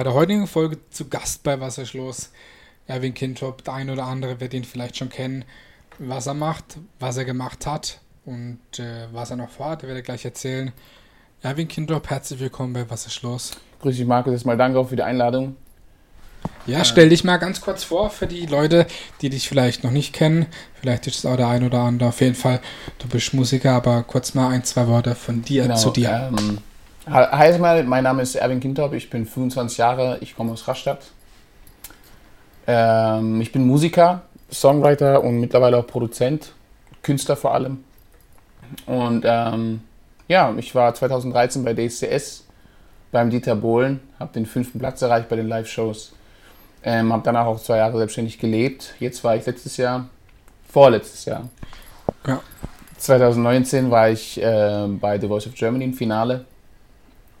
Bei der heutigen Folge zu Gast bei Was ist los? Erwin Kintop, der ein oder andere wird ihn vielleicht schon kennen, was er macht, was er gemacht hat und äh, was er noch vorhat, werde ich gleich erzählen. Erwin Kintop, herzlich willkommen bei Was ist los? Grüß dich, Markus. Erstmal danke auch für die Einladung. Ja, stell dich mal ganz kurz vor für die Leute, die dich vielleicht noch nicht kennen. Vielleicht ist es auch der ein oder andere. Auf jeden Fall, du bist Musiker, aber kurz mal ein, zwei Worte von dir Genau, zu dir. Ähm, hi erstmal, mein Name ist Erwin Kintorp, ich bin 25 Jahre, ich komme aus Rastatt. Ähm, ich bin Musiker, Songwriter und mittlerweile auch Produzent, Künstler vor allem. Und ähm, ja, ich war 2013 bei DSCS beim Dieter Bohlen, habe den fünften Platz erreicht bei den Live-Shows. Ähm, habe danach auch zwei Jahre selbstständig gelebt. Jetzt war ich letztes Jahr, vorletztes Jahr, Ja. 2019 war ich äh, bei The Voice of Germany im Finale.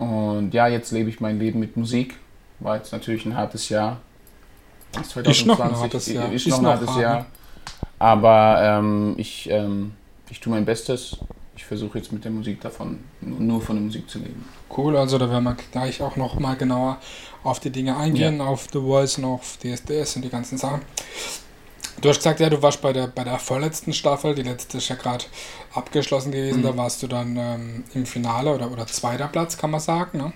Und ja, jetzt lebe ich mein Leben mit Musik. War jetzt natürlich ein hartes Jahr. Das Ist noch ein hartes Jahr. Ist, Ist noch ein hartes hart, ne? Jahr. Aber ähm, ich, ähm, ich tue mein Bestes. Ich versuche jetzt mit der Musik davon, nur von der Musik zu leben. Cool, also da werden wir gleich auch noch mal genauer auf die Dinge eingehen, auf The Voice und auf DSDS und die ganzen Sachen. Du hast gesagt, ja, du warst bei der, bei der vorletzten Staffel, die letzte ist ja gerade abgeschlossen gewesen, Mhm. da warst du dann ähm, im Finale oder, oder zweiter Platz, kann man sagen. Ne?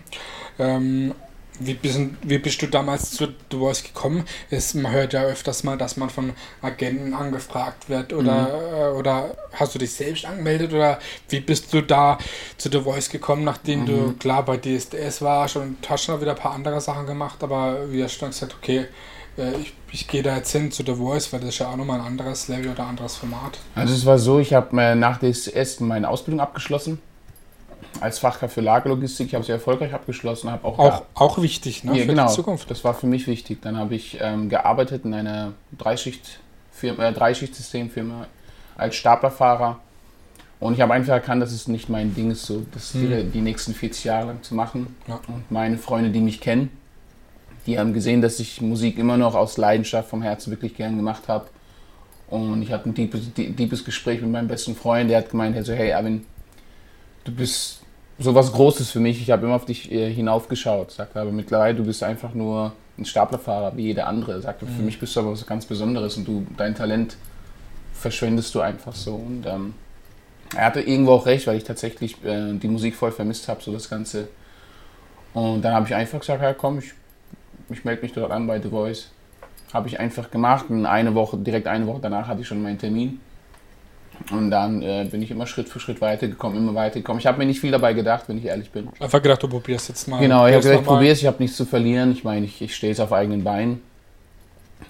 Ähm, wie, bist, wie bist du damals zu The Voice gekommen? Es, man hört ja öfters mal, dass man von Agenten angefragt wird oder, äh, oder hast du dich selbst angemeldet oder wie bist du da zu The Voice gekommen, nachdem du Mhm. klar bei DSDS warst und hast schon wieder ein paar andere Sachen gemacht, aber wie hast du dann gesagt, okay, ich, ich gehe da jetzt hin zu The Voice, weil das ist ja auch nochmal ein anderes Level oder anderes Format. Also es war so, ich habe äh, nach DSS meine Ausbildung abgeschlossen. Als Fachkraft für Lagerlogistik. Ich habe sie erfolgreich abgeschlossen. Habe auch, Auch, auch wichtig, ne, Ja, für genau. die Zukunft. Das war für mich wichtig. Dann habe ich ähm, gearbeitet in einer Dreischicht-Firma, äh, Dreischichtsystemfirma als Staplerfahrer. Und ich habe einfach erkannt, dass es nicht mein Ding ist, so das Hm. die, die nächsten 40 Jahre lang zu machen. Ja. Und meine Freunde, die mich kennen, die haben gesehen, dass ich Musik immer noch aus Leidenschaft vom Herzen wirklich gern gemacht habe. Und ich hatte ein tiefes, tiefes Gespräch mit meinem besten Freund, der hat gemeint, so, hey Erwin, du bist sowas Großes für mich. Ich habe immer auf dich äh, hinaufgeschaut. Sagt er, aber mittlerweile, du bist einfach nur ein Staplerfahrer wie jeder andere. Sagt er, für Mhm. mich bist du aber was ganz Besonderes und du, dein Talent verschwendest du einfach so. Und ähm, er hatte irgendwo auch recht, weil ich tatsächlich äh, die Musik voll vermisst habe, so das Ganze. Und dann habe ich einfach gesagt, ja komm, ich, ich melde mich dort an bei The Voice. Habe ich einfach gemacht und eine Woche, direkt eine Woche danach hatte ich schon meinen Termin. Und dann äh, bin ich immer Schritt für Schritt weitergekommen, immer weitergekommen. Ich habe mir nicht viel dabei gedacht, wenn ich ehrlich bin. Einfach gedacht, du probierst jetzt mal. Genau, ich habe gesagt, ich probiere es, ich habe nichts zu verlieren. Ich meine, ich, ich stehe jetzt auf eigenen Beinen.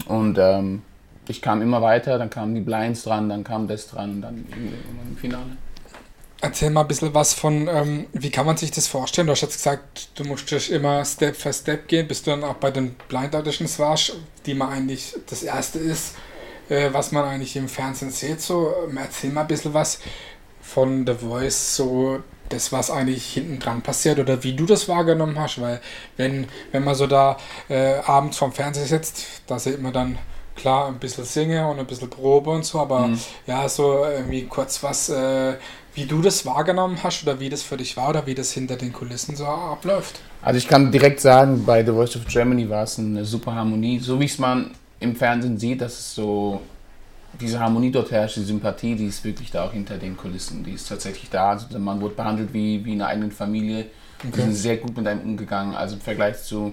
Und ähm, ich kam immer weiter, dann kamen die Blinds dran, dann kam das dran und dann im Finale. Erzähl mal ein bisschen was von, ähm, wie kann man sich das vorstellen? Du hast jetzt gesagt, du musstest immer Step für Step gehen, bis du dann auch bei den Blind Auditions warst, die man eigentlich das erste ist, äh, was man eigentlich im Fernsehen sieht. So, ähm, erzähl mal ein bisschen was von The Voice, so das, was eigentlich hinten dran passiert oder wie du das wahrgenommen hast, weil wenn, wenn man so da äh, abends vorm Fernseher sitzt, da sieht man dann klar ein bisschen Singe und ein bisschen Probe und so, aber Mhm. ja, so irgendwie kurz was, äh, wie du das wahrgenommen hast oder wie das für dich war oder wie das hinter den Kulissen so abläuft. Also ich kann direkt sagen, bei The Voice of Germany war es eine super Harmonie. So wie es man im Fernsehen sieht, dass es so diese Harmonie dort herrscht, die Sympathie, die ist wirklich da auch hinter den Kulissen. Die ist tatsächlich da. Also der Mann wurde behandelt wie, wie in einer eigenen Familie. Die Okay. sind sehr gut mit einem umgegangen. Also im Vergleich zu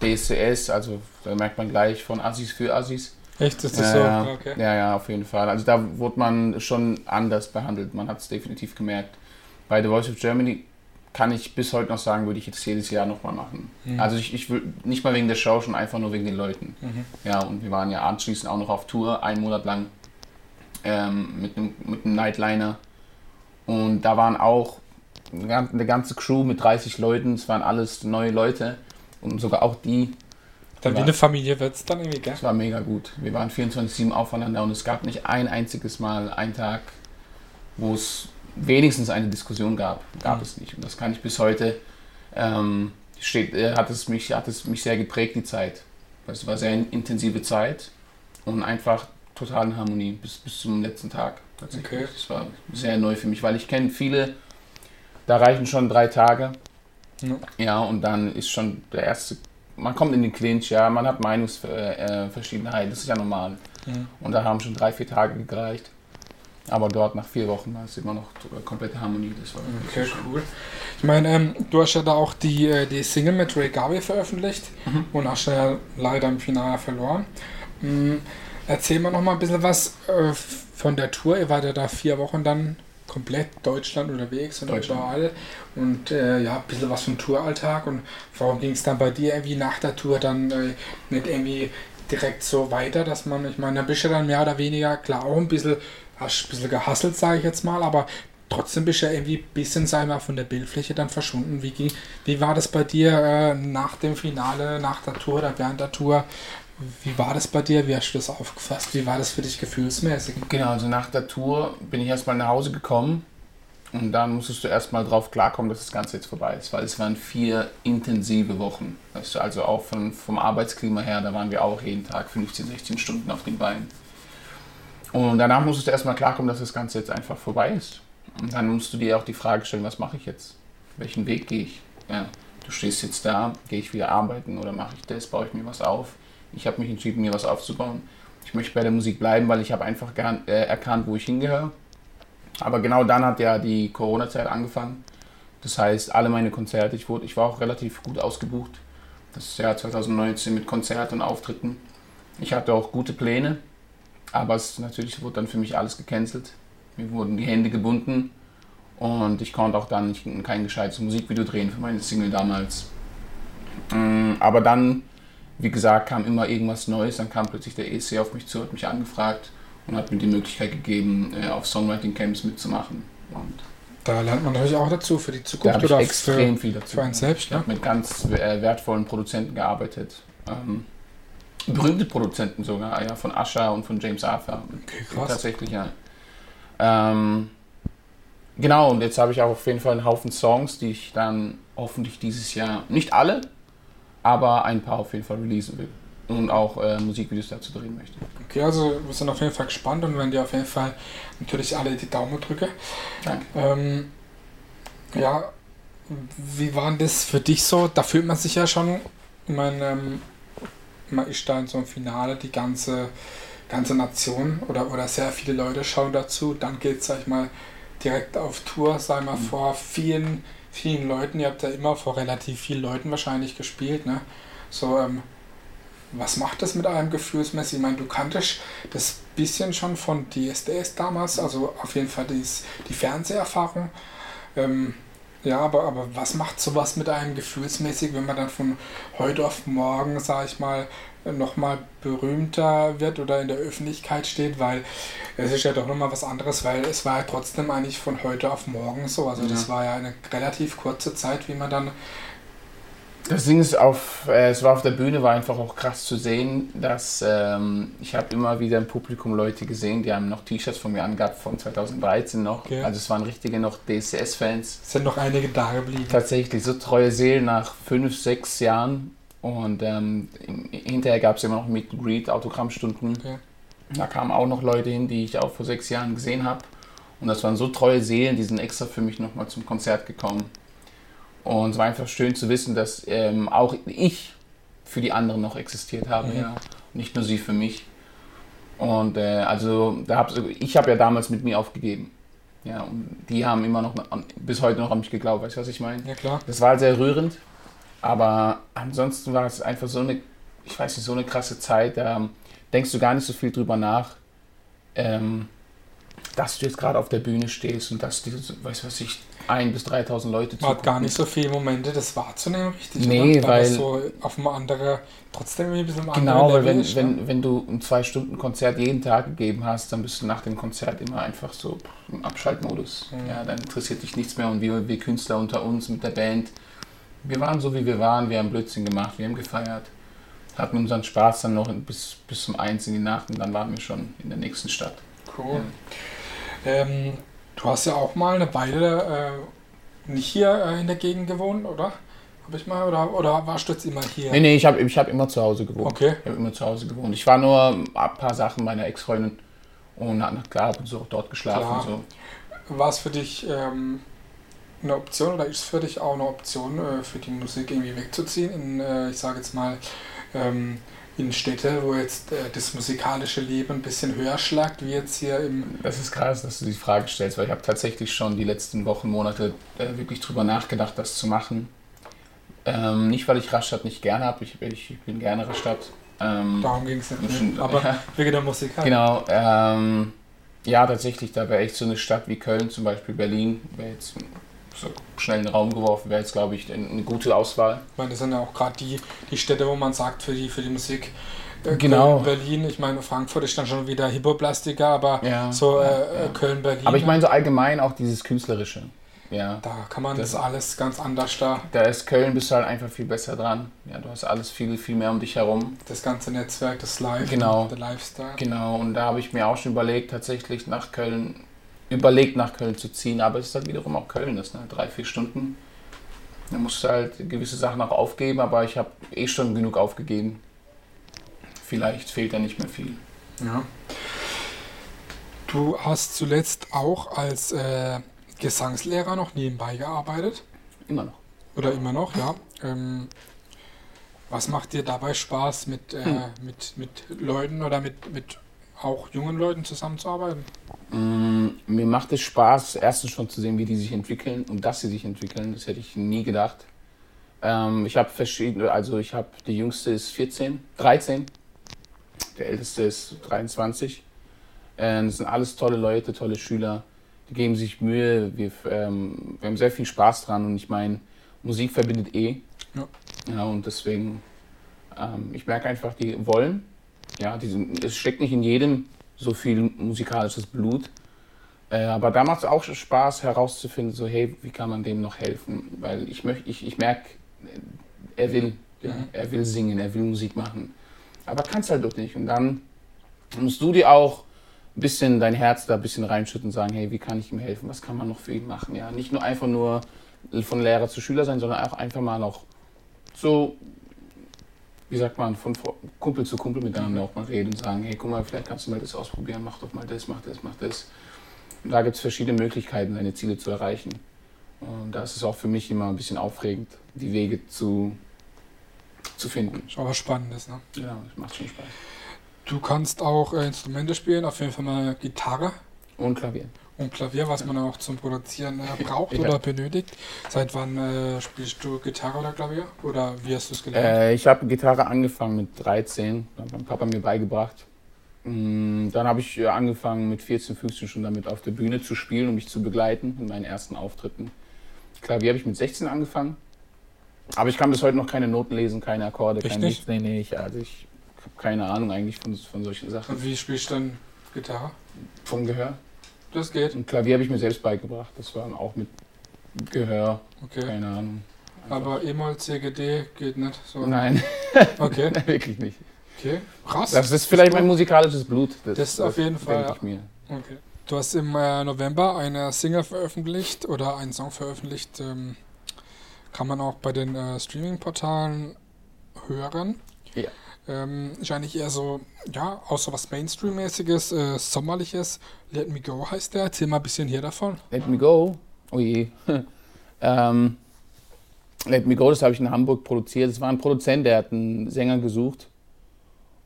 DSCS, also da merkt man gleich von Assis für Assis. Echt, ist das Ja, so? ja. Okay. ja, ja, auf jeden Fall. Also da wurde man schon anders behandelt. Man hat es definitiv gemerkt. Bei The Voice of Germany kann ich bis heute noch sagen, würde ich jetzt jedes Jahr nochmal machen. Mhm. Also ich, ich will nicht mal wegen der Show, schon einfach nur wegen den Leuten. Mhm. Ja, und wir waren ja anschließend auch noch auf Tour, einen Monat lang ähm, mit, einem, mit einem Nightliner. Und da waren auch eine ganze Crew mit 30 Leuten, es waren alles neue Leute. Und sogar auch die, Dann wie eine Familie wird es dann irgendwie, gell? es war mega gut. Wir waren 24-7 aufeinander und es gab nicht ein einziges Mal, einen Tag, wo es wenigstens eine Diskussion gab. Gab Mhm. es nicht. Und das kann ich bis heute, ähm, steht, äh, hat, es mich, hat es mich sehr geprägt, die Zeit. Es war sehr intensive Zeit und einfach total in Harmonie bis, bis zum letzten Tag. Tatsächlich. Okay. Das war sehr neu für mich, weil ich kenne viele, da reichen schon drei Tage. Ja. Ja, und dann ist schon der erste man kommt in den Clinch, ja, man hat Meinungsverschiedenheit, das ist ja normal. Mhm. Und da haben schon drei, vier Tage gereicht. Aber dort nach vier Wochen war es immer noch komplette Harmonie. Das war okay, cool. Ich meine, ähm, du hast ja da auch die, äh, die Single mit Ray Garvey veröffentlicht mhm. und hast ja leider im Finale verloren. Mhm. Erzähl mal noch mal ein bisschen was äh, von der Tour. Ihr wart ja da vier Wochen dann komplett Deutschland unterwegs und überall. Und äh, ja, ein bisschen was vom Touralltag. Und warum ging es dann bei dir irgendwie nach der Tour dann äh, nicht irgendwie direkt so weiter, dass man, ich meine, da bist du dann mehr oder weniger, klar, auch ein bisschen, hast ein bisschen gehasselt, sage ich jetzt mal, aber trotzdem bist du ja irgendwie ein bisschen, sag mal, von der Bildfläche dann verschwunden. Wie, wie war das bei dir äh, nach dem Finale, nach der Tour oder während der Tour? Wie war das bei dir? Wie hast du das aufgefasst? Wie war das für dich gefühlsmäßig? Genau, also nach der Tour bin ich erstmal nach Hause gekommen und dann musstest du erstmal drauf klarkommen, dass das Ganze jetzt vorbei ist, weil es waren vier intensive Wochen. Weißt du, also auch von, vom Arbeitsklima her, da waren wir auch jeden Tag 15, 16 Stunden auf den Beinen. Und danach musstest du erstmal klarkommen, dass das Ganze jetzt einfach vorbei ist. Und dann musst du dir auch die Frage stellen, was mache ich jetzt? Welchen Weg gehe ich? Ja, du stehst jetzt da, gehe ich wieder arbeiten oder mache ich das, baue ich mir was auf? Ich habe mich entschieden, mir was aufzubauen. Ich möchte bei der Musik bleiben, weil ich habe einfach gern, äh, erkannt, wo ich hingehöre. Aber genau dann hat ja die Corona-Zeit angefangen. Das heißt, alle meine Konzerte, ich, wurde, ich war auch relativ gut ausgebucht. Das Jahr 2019 mit Konzerten und Auftritten. Ich hatte auch gute Pläne, aber es natürlich wurde dann für mich alles gecancelt. Mir wurden die Hände gebunden und ich konnte auch dann kein gescheites Musikvideo drehen für meine Single damals. Mm, aber dann wie gesagt, kam immer irgendwas Neues. Dann kam plötzlich der EC auf mich zu, hat mich angefragt und hat mir die Möglichkeit gegeben, äh, auf Songwriting-Camps mitzumachen. Und da lernt man natürlich auch dazu für die Zukunft da oder extrem für, viel dazu. Für einen selbst. Ich ne? habe mit ganz äh, wertvollen Produzenten gearbeitet. Ähm, berühmte Produzenten sogar, ja, von Asha und von James Arthur. Okay, krass. Tatsächlich, ja. Ähm, genau, und jetzt habe ich auch auf jeden Fall einen Haufen Songs, die ich dann hoffentlich dieses Jahr, nicht alle, aber ein paar auf jeden Fall releasen will und auch äh, Musikvideos dazu drehen möchte. Okay, also wir sind auf jeden Fall gespannt und werden dir auf jeden Fall natürlich alle die Daumen drücken. Danke. Ähm, ja, wie war das für dich so? Da fühlt man sich ja schon, ich meine, ähm, man ist da in so einem Finale, die ganze, ganze Nation oder, oder sehr viele Leute schauen dazu. Dann geht es, sag ich mal, direkt auf Tour, sag ich mal, mhm. vor vielen vielen Leuten. Ihr habt ja immer vor relativ vielen Leuten wahrscheinlich gespielt, ne? So, ähm, was macht das mit einem gefühlsmäßig? Ich meine, du kanntest das bisschen schon von DSDS damals, also auf jeden Fall dies, die Fernseherfahrung. Ähm, ja, aber, aber was macht sowas mit einem gefühlsmäßig, wenn man dann von heute auf morgen, sag ich mal, nochmal berühmter wird oder in der Öffentlichkeit steht, weil es ist ja doch nochmal was anderes, weil es war ja trotzdem eigentlich von heute auf morgen so. Also ja. das war ja eine relativ kurze Zeit, wie man dann. Das Ding ist, auf, äh, es war auf der Bühne, war einfach auch krass zu sehen, dass ähm, ich habe immer wieder im Publikum Leute gesehen, die haben noch T-Shirts von mir angehabt von 2013 noch. Okay. Also es waren richtige noch DSS-Fans. Es sind noch einige da geblieben. Tatsächlich, so treue Seelen nach fünf, sechs Jahren und ähm, hinterher gab es immer noch Meet and Greet, Autogrammstunden. Okay. Da kamen auch noch Leute hin, die ich auch vor sechs Jahren gesehen habe. Und das waren so treue Seelen, die sind extra für mich nochmal zum Konzert gekommen. Und es war einfach schön zu wissen, dass ähm, auch ich für die anderen noch existiert habe, mhm. ja. Nicht nur sie für mich. Und äh, also da hab, ich habe ja damals mit mir aufgegeben. Ja, und die haben immer noch bis heute noch an mich geglaubt, weißt du, was ich meine? Ja, klar. Das war sehr rührend. Aber ansonsten war es einfach so eine, ich weiß nicht, so eine krasse Zeit. Da denkst du gar nicht so viel drüber nach, ähm, dass du jetzt gerade auf der Bühne stehst und dass die, weißt du was ich, ein bis 3000 Leute Man hat gar nicht so viele Momente, das wahrzunehmen, richtig? Nee, oder? weil. so auf einem anderen, trotzdem ein bisschen Genau, weil wenn, ist, wenn, ja? wenn du ein zwei Stunden Konzert jeden Tag gegeben hast, dann bist du nach dem Konzert immer einfach so im Abschaltmodus. Mhm. Ja, dann interessiert dich nichts mehr und wir, wir Künstler unter uns mit der Band wir waren so, wie wir waren. Wir haben Blödsinn gemacht, wir haben gefeiert. Hatten unseren Spaß dann noch bis, bis zum 1 in die Nacht und dann waren wir schon in der nächsten Stadt. Cool. Ja. Ähm, du hast ja auch mal eine Weile äh, nicht hier äh, in der Gegend gewohnt, oder? Habe ich mal, oder, oder warst du jetzt immer hier? Nee, nee, ich habe ich hab immer zu Hause gewohnt. Okay. Ich habe immer zu Hause gewohnt. Ich war nur ein paar Sachen meiner Ex-Freundin und klar, habe so dort geschlafen. Klar. So. War es für dich ähm, eine Option oder ist es für dich auch eine Option, äh, für die Musik irgendwie wegzuziehen? In, äh, ich sage jetzt mal, ähm, in Städte, wo jetzt äh, das musikalische Leben ein bisschen höher schlagt, wie jetzt hier im. Das ist krass, dass du die Frage stellst, weil ich habe tatsächlich schon die letzten Wochen, Monate äh, wirklich drüber nachgedacht, das zu machen. Ähm, nicht, weil ich Rastatt nicht gerne habe, ich, ich, bin gerne Rastatt. Ähm, Darum ging es nicht, nicht, aber ja, wegen der Musik halt. Genau, ähm, ja, tatsächlich, da wäre echt so eine Stadt wie Köln, zum Beispiel Berlin, wäre jetzt so schnell in den Raum geworfen, wäre jetzt, glaube ich, eine gute Auswahl. Ich meine, das sind ja auch gerade die, die Städte, wo man sagt, für die, für die Musik. Äh, genau. Köln, Berlin, ich meine, Frankfurt ist dann schon wieder Hippoplastiker, aber ja, so ja, äh, ja. Köln, Berlin. Aber ich meine so allgemein auch dieses Künstlerische. Ja. Da kann man das, das alles ganz anders da. Da ist Köln bist du halt einfach viel besser dran. Ja, du hast alles viel, viel mehr um dich herum. Das ganze Netzwerk, das Live, genau. der Lifestyle. Genau, und da habe ich mir auch schon überlegt, tatsächlich nach Köln, überlegt nach Köln zu ziehen, aber es ist halt wiederum auch Köln, das sind halt drei, vier Stunden. Da musst du halt gewisse Sachen auch aufgeben, aber ich habe eh schon genug aufgegeben. Vielleicht fehlt da nicht mehr viel. Ja. Du hast zuletzt auch als äh, Gesangslehrer noch nebenbei gearbeitet. Immer noch. Oder immer noch, ja. Ähm, was macht dir dabei Spaß, mit, äh, hm. mit, mit Leuten oder mit, mit auch jungen Leuten zusammenzuarbeiten? Mir macht es Spaß, erstens schon zu sehen, wie die sich entwickeln und dass sie sich entwickeln. Das hätte ich nie gedacht. Ähm, ich habe verschiedene, also ich habe, die jüngste ist 14, 13, der älteste ist 23. Äh, das sind alles tolle Leute, tolle Schüler die geben sich Mühe, wir, ähm, wir haben sehr viel Spaß dran und ich meine, Musik verbindet eh. Ja. ja und deswegen, ähm, ich merke einfach, die wollen. Ja, die sind, es steckt nicht in jedem so viel musikalisches Blut. Äh, aber da macht es auch Spaß herauszufinden, so hey, wie kann man dem noch helfen? Weil ich möchte, ich, ich merke, er will, ja, er will singen, er will Musik machen. Aber kann es halt doch nicht. Und dann musst du dir auch ein bisschen dein Herz da ein bisschen reinschütten und sagen, hey, wie kann ich ihm helfen? Was kann man noch für ihn machen? Ja, nicht nur einfach nur von Lehrer zu Schüler sein, sondern auch einfach mal noch so, wie sagt man, von Kumpel zu Kumpel miteinander auch mal reden und sagen, hey, guck mal, vielleicht kannst du mal das ausprobieren, mach doch mal das, mach das, mach das. Da gibt es verschiedene Möglichkeiten, deine Ziele zu erreichen. Und da ist es auch für mich immer ein bisschen aufregend, die Wege zu, zu finden. Ist aber spannendes, ne? Ja, das macht schon Spaß. Du kannst auch äh, Instrumente spielen, auf jeden Fall mal Gitarre. Und Klavier. Und Klavier, was man auch zum Produzieren äh, braucht ja. oder benötigt. Seit wann äh, spielst du Gitarre oder Klavier? Oder wie hast du es gelernt? Äh, ich habe Gitarre angefangen mit 13, hat mein Papa mir beigebracht. Mm, dann habe ich äh, angefangen mit 14, 15 schon damit auf der Bühne zu spielen, um mich zu begleiten in meinen ersten Auftritten. Klavier habe ich mit 16 angefangen. Aber ich kann bis heute noch keine Noten lesen, keine Akkorde, kein nichts. Nee, nee, ich, also ich habe keine Ahnung eigentlich von, von solchen Sachen. Und wie spielst du dann Gitarre? Vom Gehör. Das geht. Und Klavier habe ich mir selbst beigebracht. Das war auch mit Gehör. Okay. Keine Ahnung. Einfach. Aber E-Moll, CGD geht nicht so. Nein. Okay. Wirklich nicht. Okay. Krass. Das ist vielleicht mein musikalisches Blut. Das, das ist auf jeden Fall. Denke ich mir. Okay. Du hast im äh, November eine Single veröffentlicht oder einen Song veröffentlicht. Ähm, kann man auch bei den äh, Streaming-Portalen hören. Ja. Ähm, ist eigentlich eher so, ja, auch so was Mainstream-mäßiges, äh, Sommerliches. Let Me Go heißt der. Erzähl mal ein bisschen hier davon. Let Me Go? Oh je. ähm, Let Me Go, das habe ich in Hamburg produziert. Es war ein Produzent, der hat einen Sänger gesucht.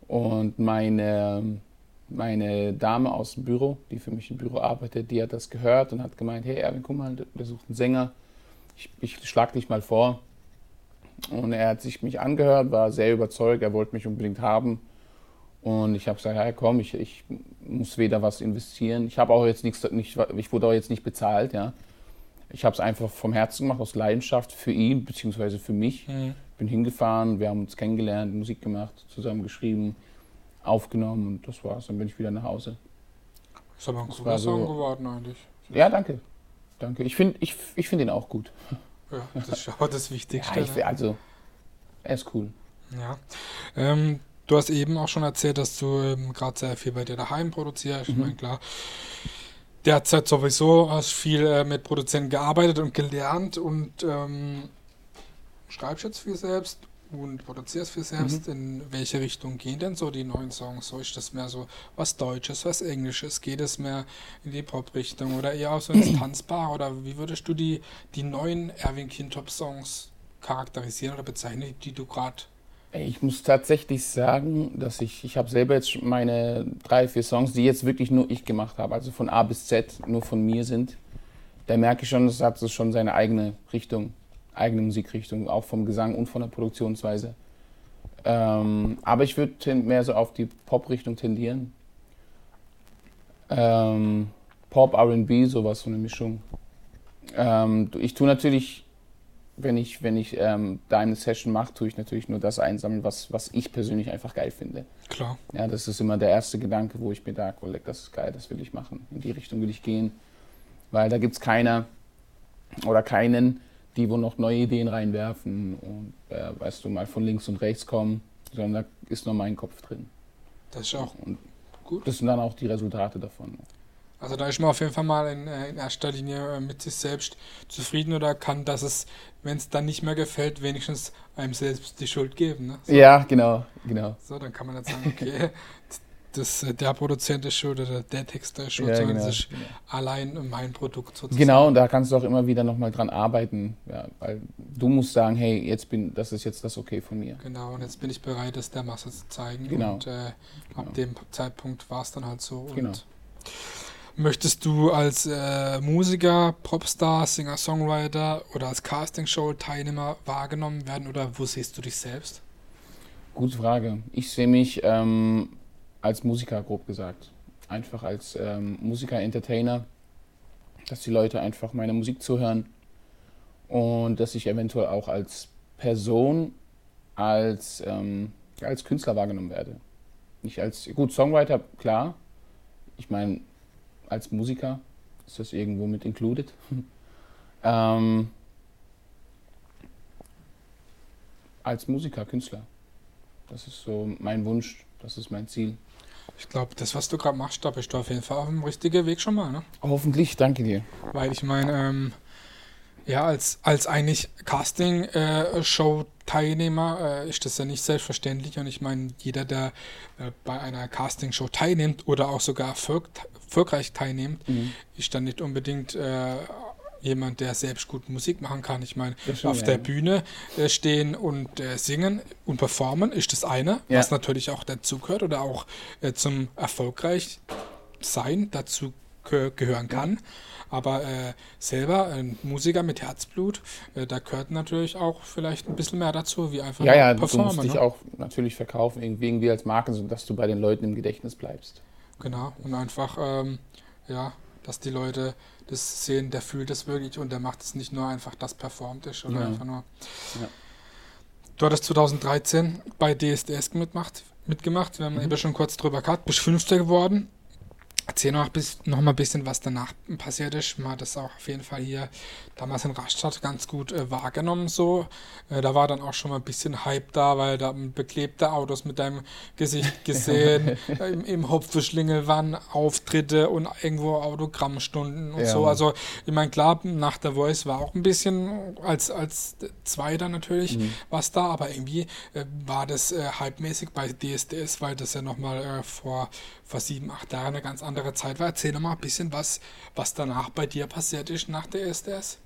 Und meine, meine Dame aus dem Büro, die für mich im Büro arbeitet, die hat das gehört und hat gemeint, hey Erwin, guck mal, der sucht einen Sänger. Ich, ich schlag dich mal vor. Und er hat sich mich angehört, war sehr überzeugt, er wollte mich unbedingt haben. Und ich habe gesagt, ja komm, ich, ich muss weder was investieren. Ich habe auch jetzt nichts, nicht, ich wurde auch jetzt nicht bezahlt, ja. Ich habe es einfach vom Herzen gemacht, aus Leidenschaft für ihn, beziehungsweise für mich. Mhm. Bin hingefahren, wir haben uns kennengelernt, Musik gemacht, zusammen geschrieben, aufgenommen und das war's. Dann bin ich wieder nach Hause. Ist aber ein guter so, Song geworden eigentlich. Ja, danke. Danke. Ich finde ich, ich find ihn auch gut. Ja, das ist auch das Wichtigste. ja, ich, also, er ist cool. Ja. Ähm, du hast eben auch schon erzählt, dass du ähm, gerade sehr viel bei dir daheim produzierst. Mhm. Ich meine, klar. Derzeit sowieso hast viel äh, mit Produzenten gearbeitet und gelernt und ähm, schreibst jetzt viel selbst. und produzierst für selbst. Mhm. In welche Richtung gehen denn so die neuen Songs? So ist das mehr so was Deutsches, was Englisches? Geht es mehr in die Pop-Richtung oder eher auch so ins Tanzbare? Oder wie würdest du die, die neuen Erwin Kintop-Songs charakterisieren oder bezeichnen, die du gerade ich muss tatsächlich sagen, dass ich, ich habe selber jetzt meine drei, vier Songs, die jetzt wirklich nur ich gemacht habe, also von A bis Z nur von mir sind. Da merke ich schon, das hat so schon seine eigene Richtung, eigene Musikrichtung, auch vom Gesang und von der Produktionsweise. Ähm, aber ich würde mehr so auf die Pop-Richtung tendieren. Ähm, Pop, RB, sowas, so eine Mischung. Ähm, ich tue natürlich wenn ich, wenn ich ähm, da eine Session mache, tue ich natürlich nur das einsammeln, was, was ich persönlich einfach geil finde. Klar. Ja, das ist immer der erste Gedanke, wo ich mir da, oh, das ist geil, das will ich machen. In die Richtung will ich gehen. Weil da gibt es keiner oder keinen, die wo noch neue Ideen reinwerfen und, äh, weißt du, mal von links und rechts kommen, sondern da ist nur mein Kopf drin. Das ist auch und gut. Das sind dann auch die Resultate davon. Also da ist man auf jeden Fall mal in, äh, in erster Linie äh, mit sich selbst zufrieden oder kann, dass es, wenn es dann nicht mehr gefällt, wenigstens einem selbst die Schuld geben. Ne? So. Ja, genau, genau. So, dann kann man jetzt sagen, okay, das, äh, der Produzent ist schuld oder der Text ist schuld, ja, sondern genau, es ist genau. allein mein Produkt sozusagen. Genau, und da kannst du auch immer wieder nochmal dran arbeiten, ja, weil du musst sagen, hey, jetzt bin, das ist jetzt das Okay von mir. Genau, und jetzt bin ich bereit, das der Masse zu zeigen. Genau. Und äh, ab Genau. dem Zeitpunkt war es dann halt so. Genau. Möchtest du als äh, Musiker, Popstar, Singer, Songwriter oder als Castingshow-Teilnehmer wahrgenommen werden oder wo siehst du dich selbst? Gute Frage. Ich sehe mich ähm, als Musiker, grob gesagt. Einfach als ähm, Musiker, Entertainer, dass die Leute einfach meiner Musik zuhören und dass ich eventuell auch als Person, als, ähm, als Künstler wahrgenommen werde. Nicht als, gut, Songwriter, klar. Ich meine, als Musiker ist das irgendwo mit included. ähm, als Musiker, Künstler. Das ist so mein Wunsch, das ist mein Ziel. Ich glaube, das, was du gerade machst, da bist du auf jeden Fall auf dem richtigen Weg schon mal, ne? Hoffentlich, danke dir. Weil ich meine, ähm, ja, als, als eigentlich Casting-Show-Teilnehmer äh, ist das ja nicht selbstverständlich. Und ich meine, jeder, der äh, bei einer Casting-Show teilnimmt oder auch sogar erfolg, erfolgreich teilnimmt, Mhm. ist dann nicht unbedingt äh, jemand, der selbst gut Musik machen kann. Ich meine, auf ja. der Bühne äh, stehen und äh, singen und performen ist das eine, Ja. was natürlich auch dazugehört oder auch äh, zum erfolgreich sein dazu geh gehören kann. Aber selber ein Musiker mit Herzblut, da gehört natürlich auch vielleicht ein bisschen mehr dazu, wie einfach Ja, ja, nur du musst dich ne? auch natürlich verkaufen, irgendwie irgendwie als Marke, sodass du bei den Leuten im Gedächtnis bleibst. Genau, und einfach, ähm, ja, dass die Leute das sehen, der fühlt das wirklich und der macht es nicht nur einfach, das performt ist oder Ja. einfach nur. Ja. Du hattest 2013 bei DSDS mitmacht, mitgemacht, wir haben Mhm. eben schon kurz drüber gehabt, bist Fünfter geworden. Erzähl noch, bis, noch mal ein bisschen, was danach passiert ist. Man hat das auch auf jeden Fall hier damals in Rastatt ganz gut äh, wahrgenommen. So, äh, da war dann auch schon mal ein bisschen Hype da, weil da beklebte Autos mit deinem Gesicht gesehen, äh, im, im Hopfeschlingel waren Auftritte und irgendwo Autogrammstunden und Ja, so. Also ich meine, klar, nach der Voice war auch ein bisschen als als Zweiter natürlich Mhm. was da, aber irgendwie äh, war das äh, hypemäßig bei DSDS, weil das ja nochmal äh, vor, vor sieben, acht Jahren eine ganz andere Zeit war. Erzähl doch mal ein bisschen, was, was danach bei dir passiert ist nach DSDS.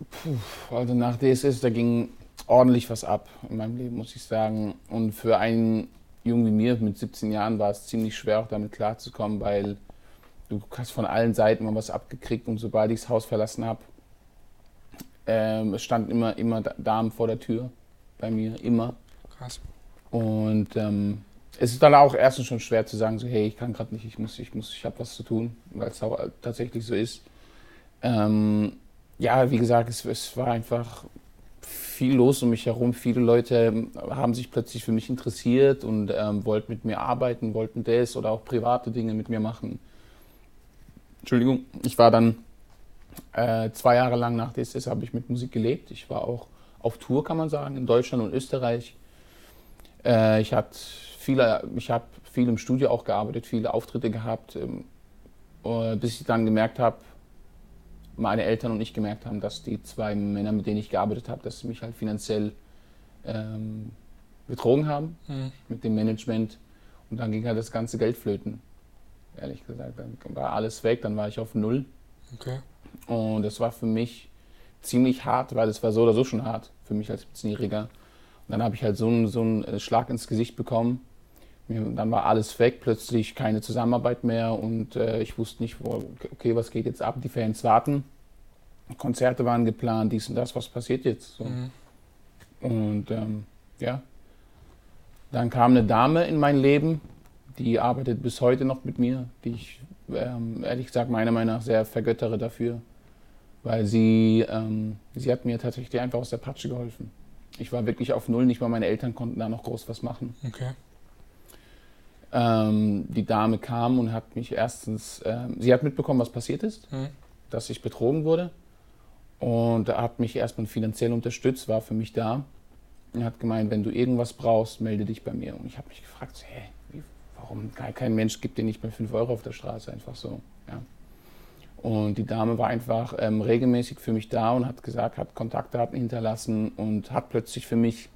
Also nach DSS, da ging ordentlich was ab in meinem Leben, muss ich sagen. Und für einen Jungen wie mir mit 17 Jahren war es ziemlich schwer, auch damit klarzukommen, weil du hast von allen Seiten mal was abgekriegt und sobald ich das Haus verlassen habe, ähm, es stand immer, immer Da- Damen vor der Tür bei mir, immer. Krass. Und ähm, es ist dann auch erstens schon schwer zu sagen, so hey, ich kann gerade nicht, ich muss, ich muss, ich habe was zu tun, weil es auch tatsächlich so ist. Ähm, ja, wie gesagt, es, es war einfach viel los um mich herum. Viele Leute ähm, haben sich plötzlich für mich interessiert und ähm, wollten mit mir arbeiten, wollten das oder auch private Dinge mit mir machen. Entschuldigung, ich war dann äh, zwei Jahre lang nach DSS habe ich mit Musik gelebt. Ich war auch auf Tour, kann man sagen, in Deutschland und Österreich. Äh, ich hatte viele, ich habe viel im Studio auch gearbeitet, viele Auftritte gehabt, ähm, äh, bis ich dann gemerkt habe, meine Eltern und ich gemerkt haben, dass die zwei Männer, mit denen ich gearbeitet habe, dass sie mich halt finanziell ähm, betrogen haben mhm. mit dem Management. Und dann ging halt das ganze Geld flöten. Ehrlich gesagt, dann war alles weg, dann war ich auf Null. Okay. Und das war für mich ziemlich hart, weil es war so oder so schon hart für mich als 17-Jähriger. Und dann habe ich halt so einen, so einen äh, Schlag ins Gesicht bekommen. Dann war alles weg, plötzlich keine Zusammenarbeit mehr und äh, ich wusste nicht, wo, okay, was geht jetzt ab? Die Fans warten. Konzerte waren geplant, dies und das, was passiert jetzt? So. Mhm. Und ähm, ja, dann kam eine Dame in mein Leben, die arbeitet bis heute noch mit mir, die ich ähm, ehrlich gesagt meiner Meinung nach sehr vergöttere dafür, weil sie, ähm, sie hat mir tatsächlich einfach aus der Patsche geholfen. Ich war wirklich auf Null, nicht mal meine Eltern konnten da noch groß was machen. Okay. Ähm, die Dame kam und hat mich erstens, ähm, sie hat mitbekommen, was passiert ist, mhm. dass ich betrogen wurde und hat mich erstmal finanziell unterstützt, war für mich da und hat gemeint, wenn du irgendwas brauchst, melde dich bei mir. Und ich habe mich gefragt, hä, wie, warum kein Mensch gibt dir nicht mal 5 Euro auf der Straße, einfach so. Ja. Und die Dame war einfach ähm, regelmäßig für mich da und hat gesagt, hat Kontaktdaten hinterlassen und hat plötzlich für mich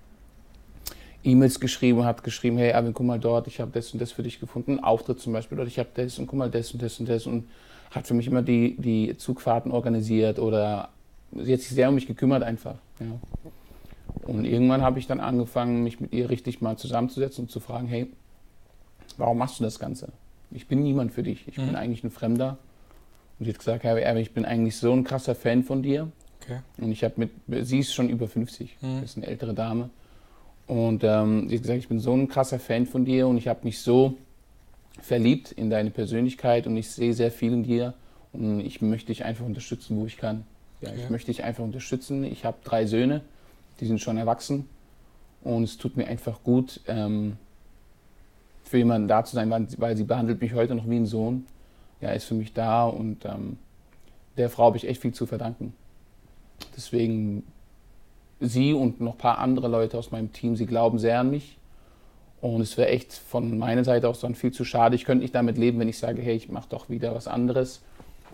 E-Mails geschrieben, hat geschrieben, hey Erwin, guck mal dort, ich habe das und das für dich gefunden, einen Auftritt zum Beispiel, oder ich habe das und guck mal das und das und das und hat für mich immer die, die Zugfahrten organisiert oder sie hat sich sehr um mich gekümmert einfach. Ja. Und irgendwann habe ich dann angefangen, mich mit ihr richtig mal zusammenzusetzen und zu fragen, hey, warum machst du das Ganze? Ich bin niemand für dich, ich mhm. bin eigentlich ein Fremder. Und sie hat gesagt, Herr Erwin, ich bin eigentlich so ein krasser Fan von dir. Okay. Und ich habe mit, sie ist schon über 50, mhm. ist eine ältere Dame. Und ähm, sie hat gesagt, ich bin so ein krasser Fan von dir und ich habe mich so verliebt in deine Persönlichkeit und ich sehe sehr viel in dir und ich möchte dich einfach unterstützen, wo ich kann. Ja. Ich möchte dich einfach unterstützen. Ich habe drei Söhne, die sind schon erwachsen und es tut mir einfach gut, ähm, für jemanden da zu sein, weil, weil, sie behandelt mich heute noch wie ein Sohn. Ja, ist für mich da und ähm, der Frau habe ich echt viel zu verdanken. Deswegen sie und noch ein paar andere Leute aus meinem Team, sie glauben sehr an mich. Und es wäre echt von meiner Seite aus dann viel zu schade. Ich könnte nicht damit leben, wenn ich sage, hey, ich mache doch wieder was anderes,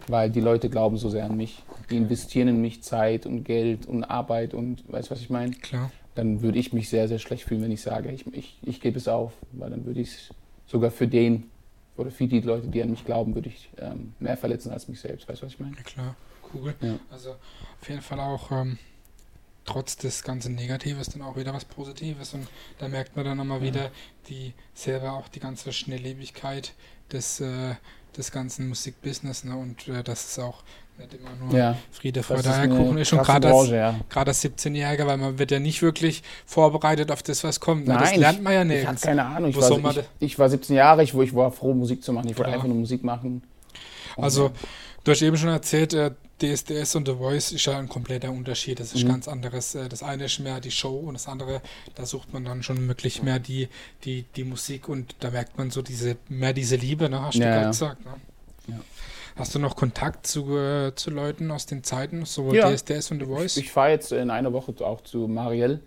weil die Leute glauben so sehr an mich. Die investieren in mich Zeit und Geld und Arbeit und weißt du, was ich meine? Klar. Dann würde ich mich sehr, sehr schlecht fühlen, wenn ich sage, ich, ich, ich gebe es auf. Weil dann würde ich es sogar für den oder für die Leute, die an mich glauben, würde ich ähm, mehr verletzen als mich selbst. Weißt du, was ich meine? Ja, klar. Cool. Ja. Also auf jeden Fall auch. Ähm trotz des ganzen Negatives dann auch wieder was Positives und da merkt man dann nochmal ja. wieder die selber auch die ganze Schnelllebigkeit des, äh, des ganzen Musikbusiness ne? und äh, das ist auch nicht immer nur ja, Friede, Freude, Eierkuchen ist schon gerade als, ja. als 17-Jähriger, weil man wird ja nicht wirklich vorbereitet auf das, was kommt. Ne? Nein, das lernt man ja nicht. Ich hatte keine Ahnung. Ich war, ich, ich war, 17 Jahre, ich, ich war froh, Musik zu machen. Ich wollte einfach nur Musik machen. also, du hast eben schon erzählt, äh, DSDS und The Voice ist ja ein kompletter Unterschied. Das ist mhm. ganz anderes. Äh, das eine ist mehr die Show und das andere, da sucht man dann schon wirklich mehr die, die, die Musik und da merkt man so diese, mehr diese Liebe, ne? Hast ja, du gerade ja. gesagt, ne? ja. Hast du noch Kontakt zu, äh, zu Leuten aus den Zeiten, sowohl ja. DSDS und The Voice? Ich, ich fahre jetzt in einer Woche auch zu Marielle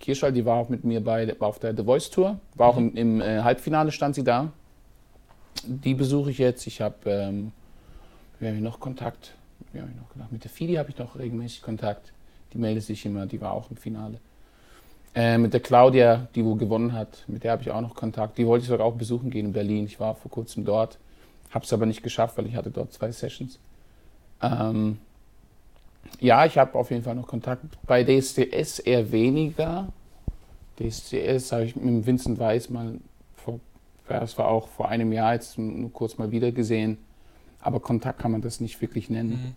Kirschall, die war auch mit mir bei, auf der The Voice Tour, war auch mhm. im, im äh, Halbfinale, stand sie da. Die besuche ich jetzt. Ich habe ähm, wir haben noch Kontakt wie habe ich noch gedacht? Mit der Fidi habe ich noch regelmäßig Kontakt. Die meldet sich immer, die war auch im Finale. Äh, mit der Claudia, die wo gewonnen hat, mit der habe ich auch noch Kontakt. Die wollte ich sogar auch besuchen gehen in Berlin. Ich war vor kurzem dort, habe es aber nicht geschafft, weil ich hatte dort zwei Sessions. Ähm, ja, ich habe auf jeden Fall noch Kontakt. Bei DSDS eher weniger. DSDS habe ich mit Vincent Weiss mal, vor, das war auch vor einem Jahr jetzt nur kurz mal wieder gesehen. Aber Kontakt kann man das nicht wirklich nennen. Mhm.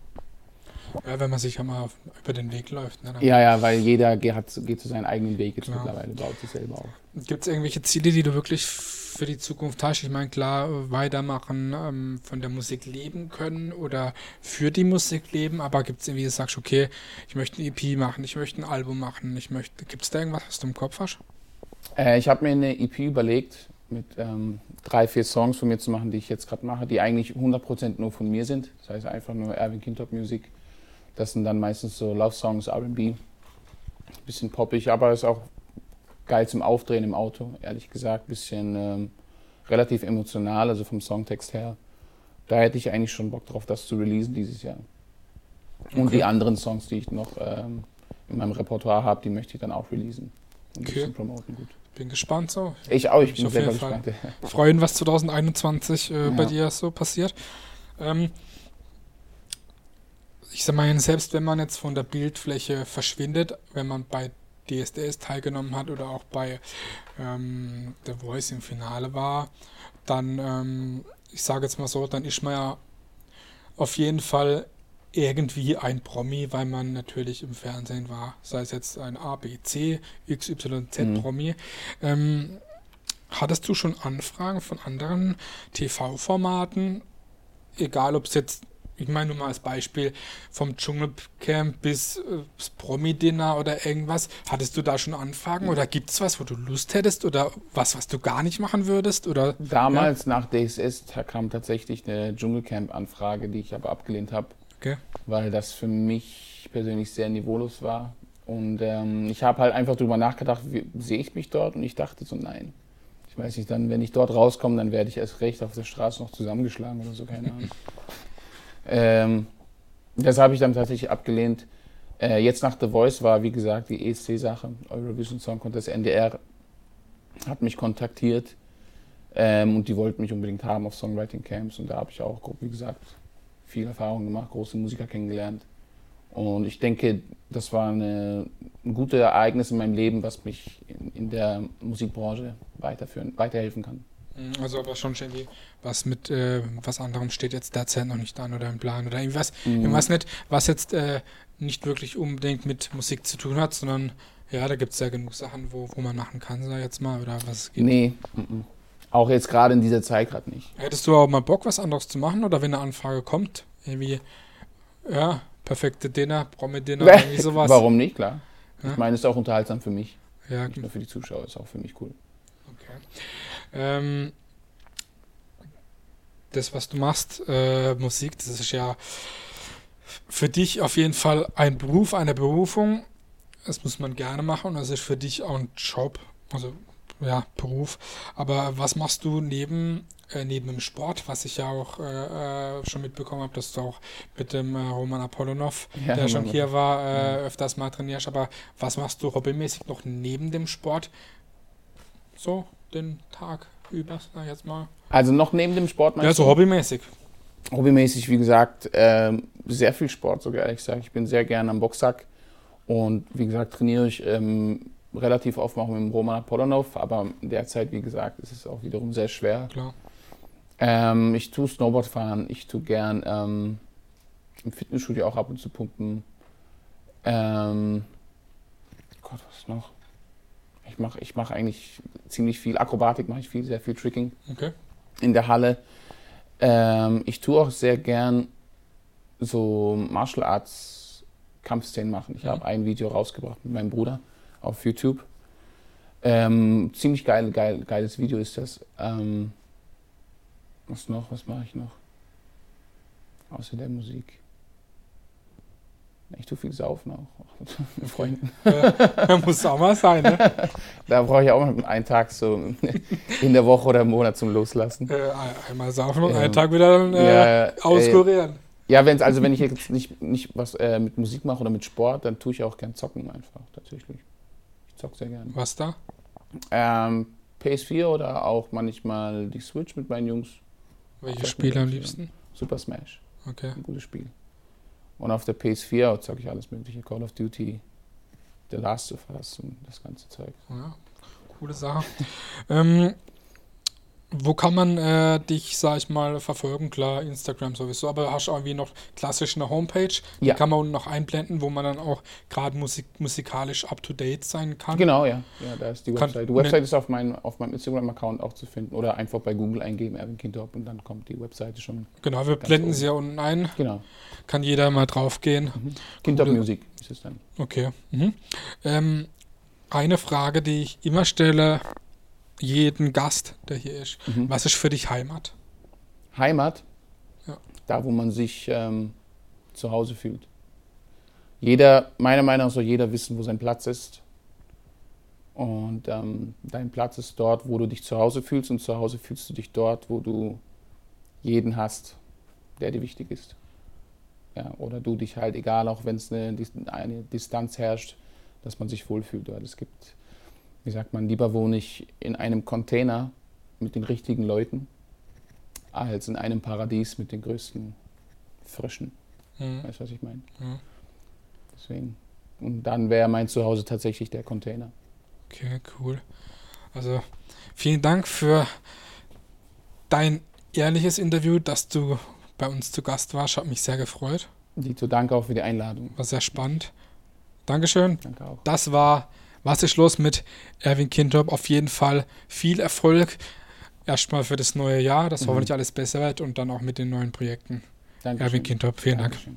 Ja, wenn man sich ja mal über den Weg läuft. Ne, ja, ja, weil jeder geht, zu seinem eigenen Weg jetzt klar. mittlerweile, baut sich selber auf. Gibt es irgendwelche Ziele, die du wirklich für die Zukunft hast? Ich meine, klar, weitermachen, ähm, von der Musik leben können oder für die Musik leben, aber gibt es irgendwie, du sagst, okay, ich möchte ein EP machen, ich möchte ein Album machen, ich möchte, gibt es da irgendwas, was du im Kopf hast? Äh, ich habe mir eine EP überlegt, mit ähm, drei, vier Songs von mir zu machen, die ich jetzt gerade mache, die eigentlich 100% nur von mir sind. Das heißt einfach nur Erwin Kintop Music. Das sind dann meistens so Love-Songs, R&B. Bisschen poppig, aber ist auch geil zum Aufdrehen im Auto, ehrlich gesagt. Bisschen ähm, relativ emotional, also vom Songtext her. Da hätte ich eigentlich schon Bock drauf, das zu releasen dieses Jahr. Und okay. die anderen Songs, die ich noch ähm, in meinem Repertoire habe, die möchte ich dann auch releasen. Ein okay. bisschen promoten, gut. Bin gespannt so. Ich auch, ich bin auf selber jeden Fall. gespannt. Freuen, was 2021 äh, bei Ja. dir so passiert. Ähm, ich sag mal, selbst wenn man jetzt von der Bildfläche verschwindet, wenn man bei DSDS teilgenommen hat oder auch bei ähm, The Voice im Finale war, dann, ähm, ich sage jetzt mal so, dann ist man ja auf jeden Fall irgendwie ein Promi, weil man natürlich im Fernsehen war, sei es jetzt ein A, B, C, XYZ Mhm. Promi. Ähm, hattest du schon Anfragen von anderen TV-Formaten? Egal, ob es jetzt, ich meine nur mal als Beispiel, vom Dschungelcamp bis äh, Promi-Dinner oder irgendwas. Hattest du da schon Anfragen oder gibt es was, wo du Lust hättest oder was, was du gar nicht machen würdest? Oder Damals nach DSS kam tatsächlich eine Dschungelcamp-Anfrage, die ich aber abgelehnt habe, okay. weil das für mich persönlich sehr niveaulos war. Und ähm, ich habe halt einfach drüber nachgedacht, wie, sehe ich mich dort? Und ich dachte so, nein. Ich weiß nicht, dann, wenn ich dort rauskomme, dann werde ich erst recht auf der Straße noch zusammengeschlagen oder so, keine Ahnung. ähm, das habe ich dann tatsächlich abgelehnt. Äh, jetzt nach The Voice war, wie gesagt, die ESC-Sache, Eurovision Song Contest, NDR hat mich kontaktiert ähm, und die wollten mich unbedingt haben auf Songwriting Camps und da habe ich auch, wie gesagt, viel Erfahrung gemacht, große Musiker kennengelernt. Und ich denke, das war eine, ein gutes Ereignis in meinem Leben, was mich in, in der Musikbranche weiterführen, weiterhelfen kann. Mhm, Also aber schon irgendwie was mit äh, was anderem steht jetzt derzeit noch nicht an oder im Plan oder irgendwas, Mhm. irgendwas nicht, was jetzt äh, nicht wirklich unbedingt mit Musik zu tun hat, sondern ja, da gibt es ja genug Sachen, wo, wo man machen kann, sag ich jetzt mal, oder was es gibt. Nee, mhm. Auch jetzt gerade in dieser Zeit gerade nicht. Hättest du auch mal Bock, was anderes zu machen oder wenn eine Anfrage kommt, irgendwie, ja, perfekte Dinner, Promi-Dinner, irgendwie sowas. Warum nicht, klar. Ja. Ich meine, es ist auch unterhaltsam für mich, Ja, nicht nur für die Zuschauer, ist auch für mich cool. Okay. Ähm, das, was du machst, äh, Musik, das ist ja für dich auf jeden Fall ein Beruf, eine Berufung. Das muss man gerne machen. Das ist für dich auch ein Job, also ja, Beruf. Aber was machst du neben, äh, neben dem Sport, was ich ja auch äh, äh, schon mitbekommen habe, dass du auch mit dem äh, Roman Apollonov, Ja, der schon hier war, äh, öfters mal trainierst. Aber was machst du hobbymäßig noch neben dem Sport? So, den Tag über, sag ich jetzt mal. Also noch neben dem Sport Ja, so hobbymäßig. Hobbymäßig, wie gesagt, ähm, sehr viel Sport, sogar ehrlich gesagt. Ich bin sehr gerne am Boxsack und wie gesagt, trainiere ich ähm, relativ oft auch mit dem Roman Apollonov, aber derzeit, wie gesagt, ist es auch wiederum sehr schwer. Klar. Ähm, ich tue Snowboard fahren, ich tue gern ähm, im Fitnessstudio auch ab und zu pumpen. Ähm, Gott, was noch? Ich mache ich mach eigentlich ziemlich viel Akrobatik, mache ich viel, sehr viel Tricking Okay. in der Halle. Ähm, ich tue auch sehr gern so Martial Arts Kampfszenen machen. Ich Mhm. habe ein Video rausgebracht mit meinem Bruder auf YouTube. Ähm, ziemlich geil, geil, geiles Video ist das. Ähm, was noch? Was mache ich noch? Außer der Musik. Ich tue viel Saufen auch. mit Freunden. Ja, muss auch mal sein, ne? Da brauche ich auch mal einen Tag so in der Woche oder im Monat zum Loslassen. äh, einmal saufen und Ähm, einen Tag wieder dann, äh, ja, äh, auskurieren. Ja, wenn's, also wenn ich jetzt nicht, nicht was äh, mit Musik mache oder mit Sport, dann tue ich auch gern zocken einfach, tatsächlich. Ich zock sehr gern. Was da? Ähm, PS4 oder auch manchmal die Switch mit meinen Jungs. Welche Sag Spiele mir am liebsten? Super Smash, Okay. ein gutes Spiel. Und auf der PS4 zocke ich alles mögliche, Call of Duty, The Last of Us und das ganze Zeug. Ja, coole Sache. ähm, wo kann man äh, dich, sag ich mal, verfolgen? Klar, Instagram sowieso, aber hast du irgendwie noch klassisch eine Homepage? Die Ja. kann man unten noch einblenden, wo man dann auch gerade Musik, musikalisch up-to-date sein kann. Genau, ja. ja da ist die Kann- Website. Die Website ist auf, mein, auf meinem Instagram-Account auch zu finden oder einfach bei Google eingeben, Erwin Kindorp und dann kommt die Webseite schon. Genau, wir blenden oben. sie ja unten ein. Genau. Kann jeder mal draufgehen. Kindorp Coole- Music ist es dann. Okay. Mhm. Ähm, eine Frage, die ich immer stelle, jeden Gast, der hier ist. Mhm. Was ist für dich Heimat? Heimat, Ja. da wo man sich ähm, zu Hause fühlt. Jeder, meiner Meinung nach soll jeder wissen, wo sein Platz ist. Und ähm, dein Platz ist dort, wo du dich zu Hause fühlst und zu Hause fühlst du dich dort, wo du jeden hast, der dir wichtig ist. Ja, oder du dich halt, egal, auch wenn es eine, eine Distanz herrscht, dass man sich wohlfühlt. Weil es gibt, wie sagt man, lieber wohne ich in einem Container mit den richtigen Leuten, als in einem Paradies mit den größten Frischen. Mhm. Weißt du, was ich meine? Mhm. Deswegen. Und dann wäre mein Zuhause tatsächlich der Container. Okay, cool. Also vielen Dank für dein ehrliches Interview, dass du bei uns zu Gast warst. Hat mich sehr gefreut. Dito, danke auch für die Einladung. War sehr spannend. Dankeschön. Danke auch. Das war Was ist los mit Erwin Kintorp? Auf jeden Fall viel Erfolg. Erstmal für das neue Jahr, dass Mhm. hoffentlich alles besser wird und dann auch mit den neuen Projekten. Dankeschön. Erwin Kintorp, vielen Dank. Dankeschön.